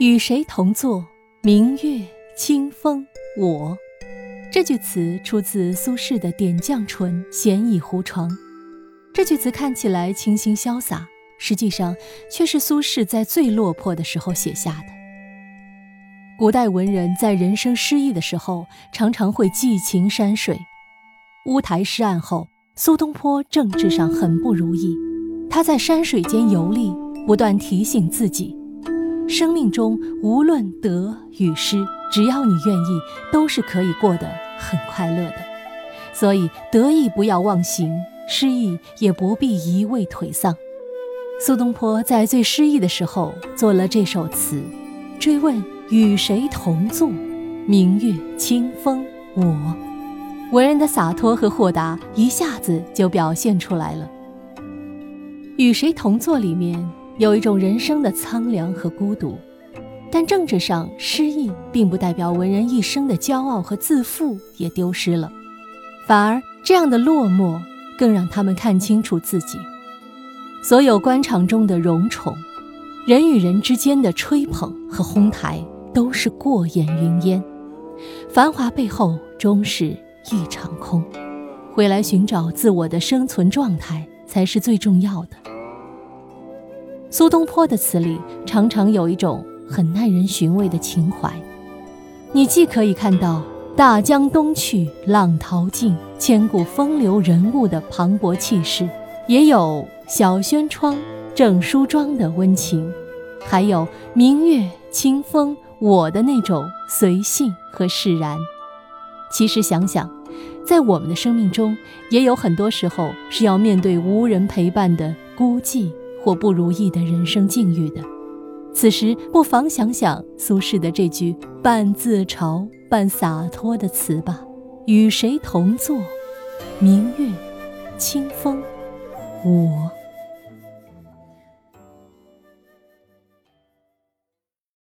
与谁同坐？明月清风我。这句词出自苏轼的《点绛唇·闲倚胡床》。这句词看起来清新潇洒，实际上却是苏轼在最落魄的时候写下的。古代文人在人生失意的时候，常常会寄情山水。乌台诗案后，苏东坡政治上很不如意，他在山水间游历，不断提醒自己。生命中无论得与失，只要你愿意，都是可以过得很快乐的。所以得意不要忘形，失意也不必一味颓丧。苏东坡在最失意的时候做了这首词，追问与谁同坐，明月清风我。文人的洒脱和豁达一下子就表现出来了。与谁同坐里面。有一种人生的苍凉和孤独，但政治上失意，并不代表文人一生的骄傲和自负也丢失了，反而这样的落寞更让他们看清楚自己。所有官场中的荣宠，人与人之间的吹捧和哄抬，都是过眼云烟，繁华背后终是一场空。回来寻找自我的生存状态，才是最重要的。苏东坡的词里常常有一种很耐人寻味的情怀，你既可以看到大江东去，浪淘尽，千古风流人物的磅礴气势，也有小轩窗，正梳妆的温情，还有明月清风我的那种随性和释然。其实想想，在我们的生命中，也有很多时候是要面对无人陪伴的孤寂。或不如意的人生境遇的，此时不妨想想苏轼的这句半自嘲半洒脱的词吧：“与谁同坐？明月清风我。”